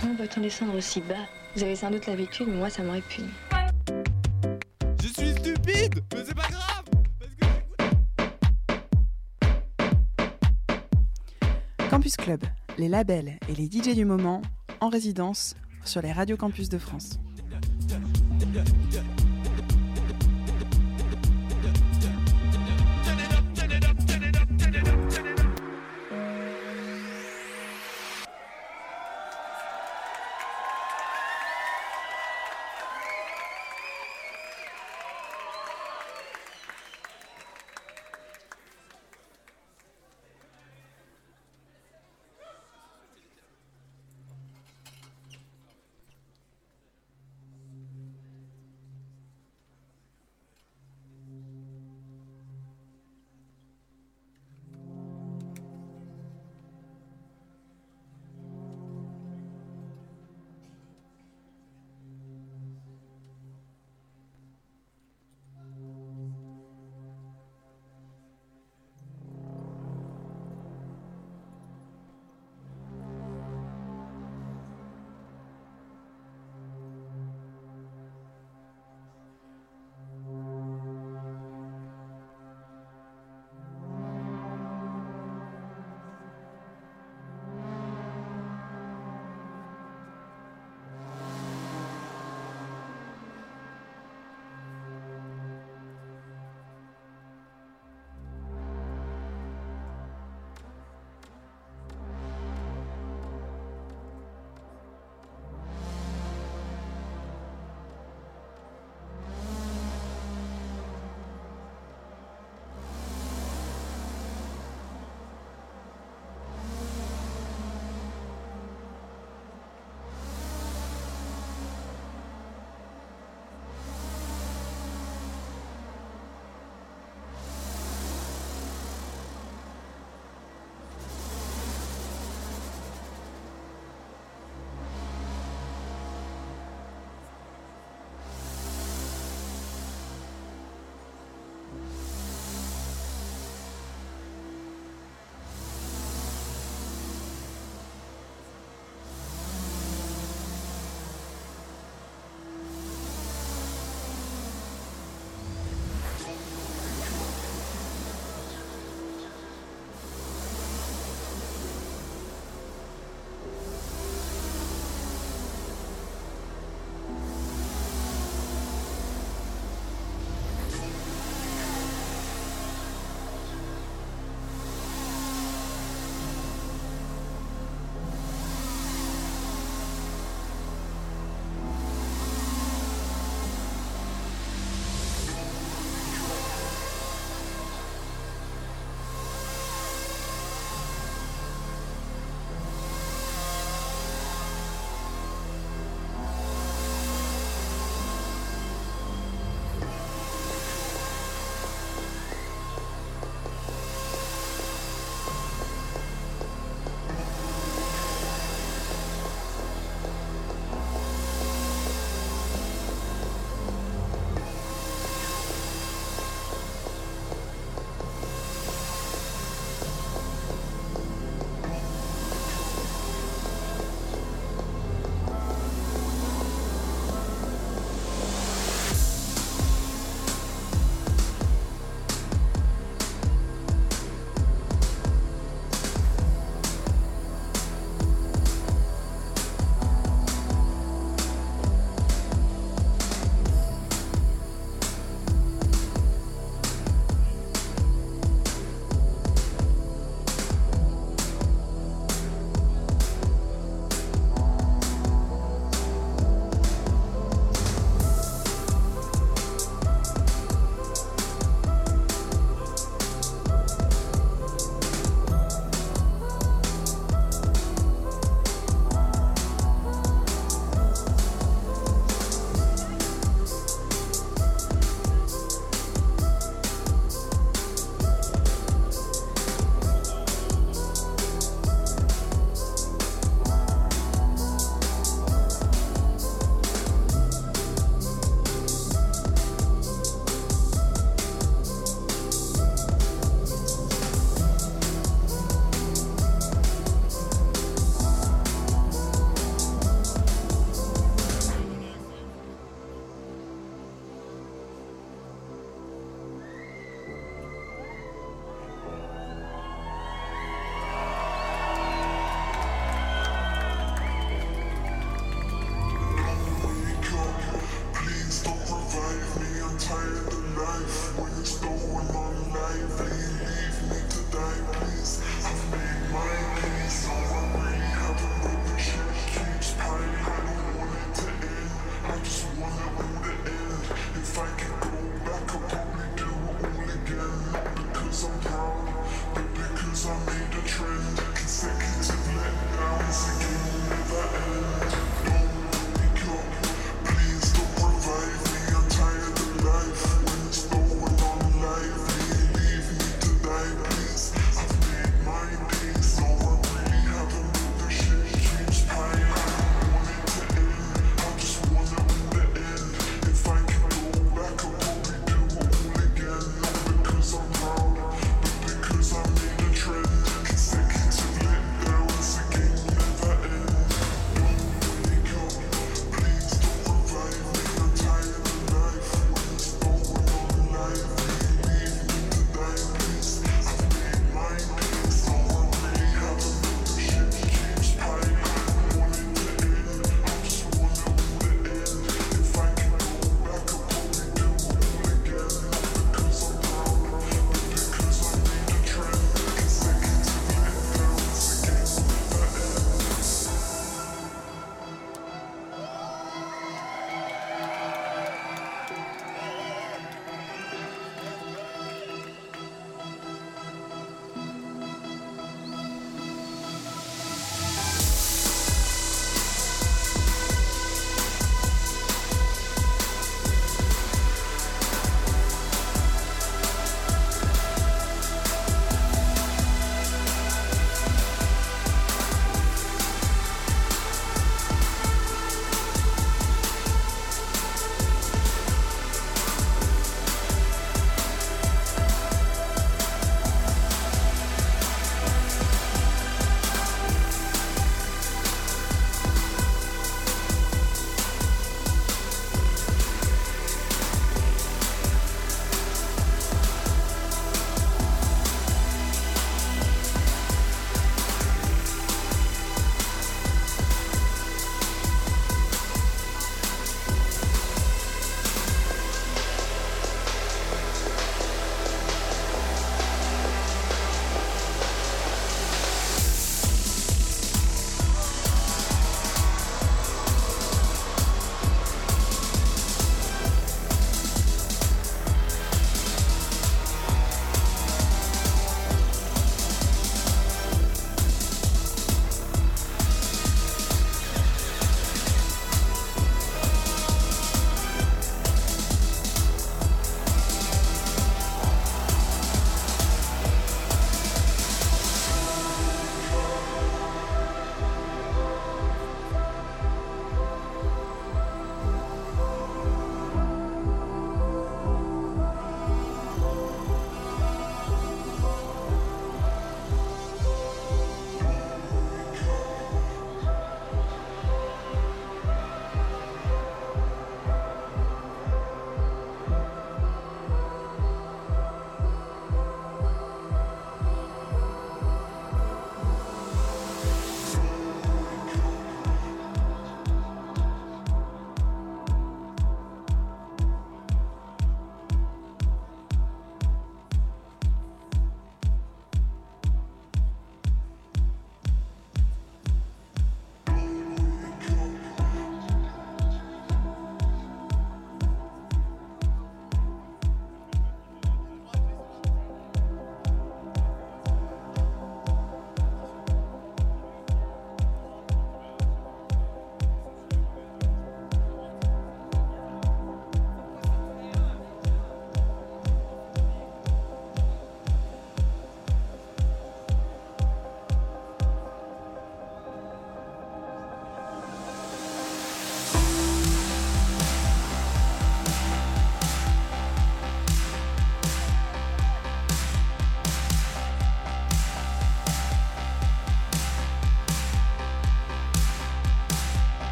Comment peut-on descendre aussi bas Vous avez sans doute l'habitude, mais moi ça m'aurait puni. Je suis stupide Mais c'est pas grave parce que- Campus Club, les labels et les DJ du moment en résidence sur les radios campus de France.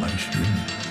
manchmal stimmen.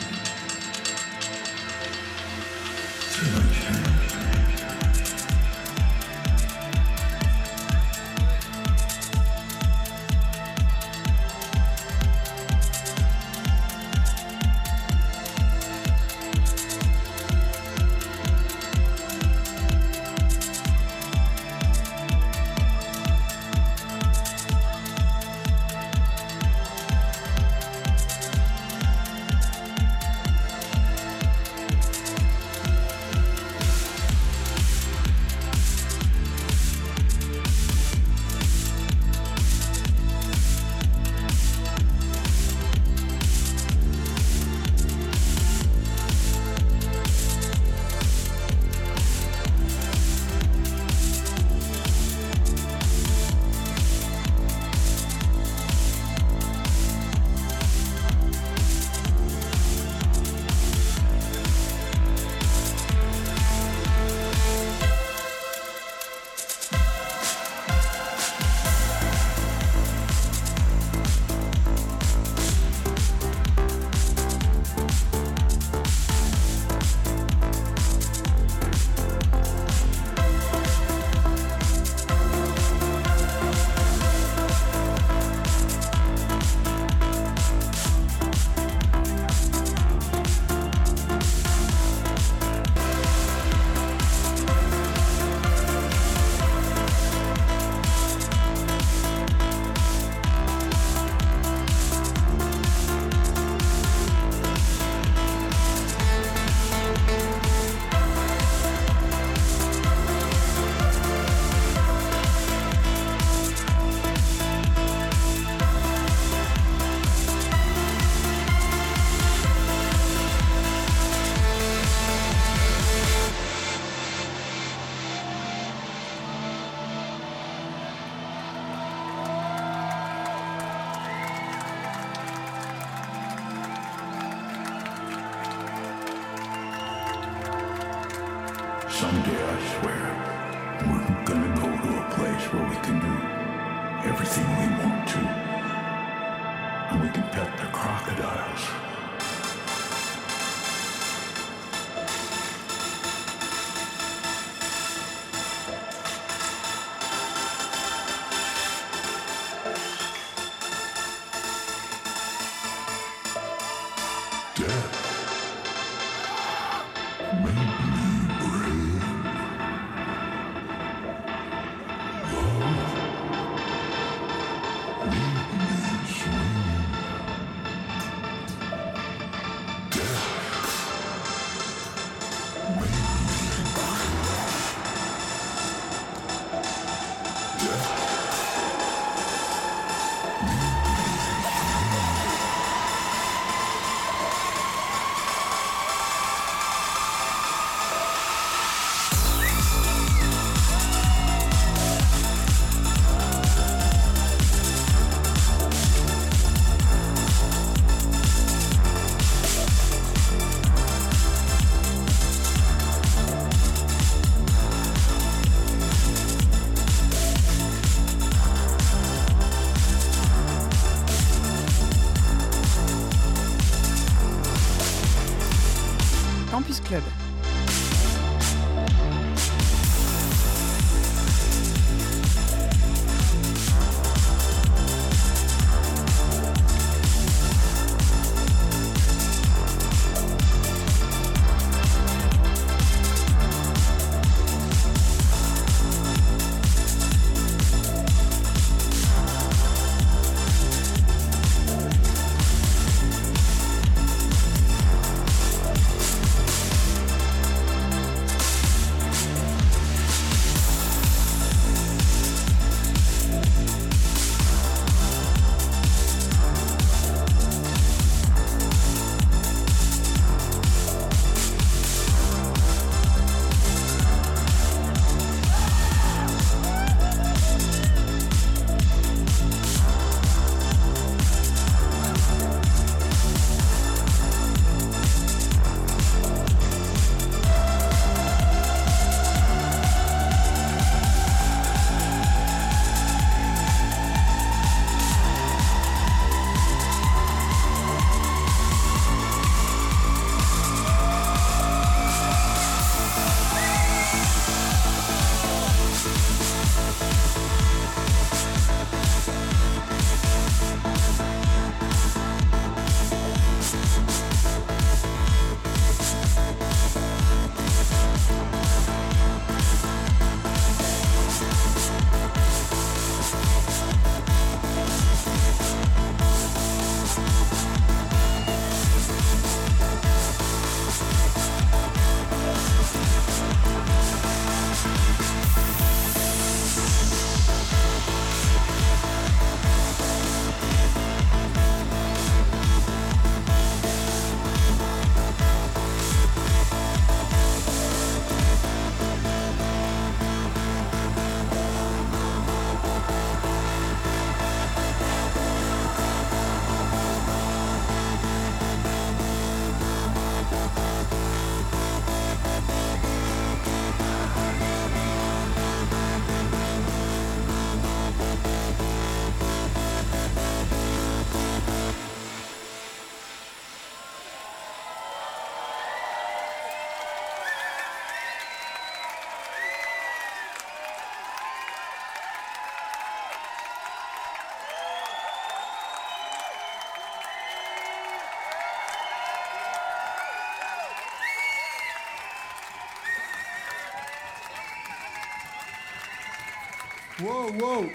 Wow, wow.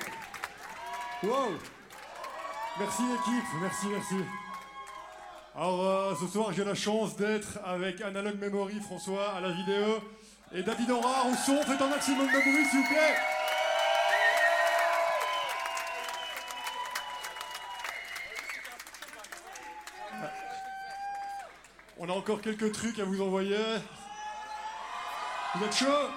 Wow. Merci l'équipe, merci, merci. Alors euh, ce soir j'ai la chance d'être avec Analog Memory, François à la vidéo et David Aurard au son. Faites un maximum de bruit s'il vous plaît. On a encore quelques trucs à vous envoyer. Vous êtes chaud?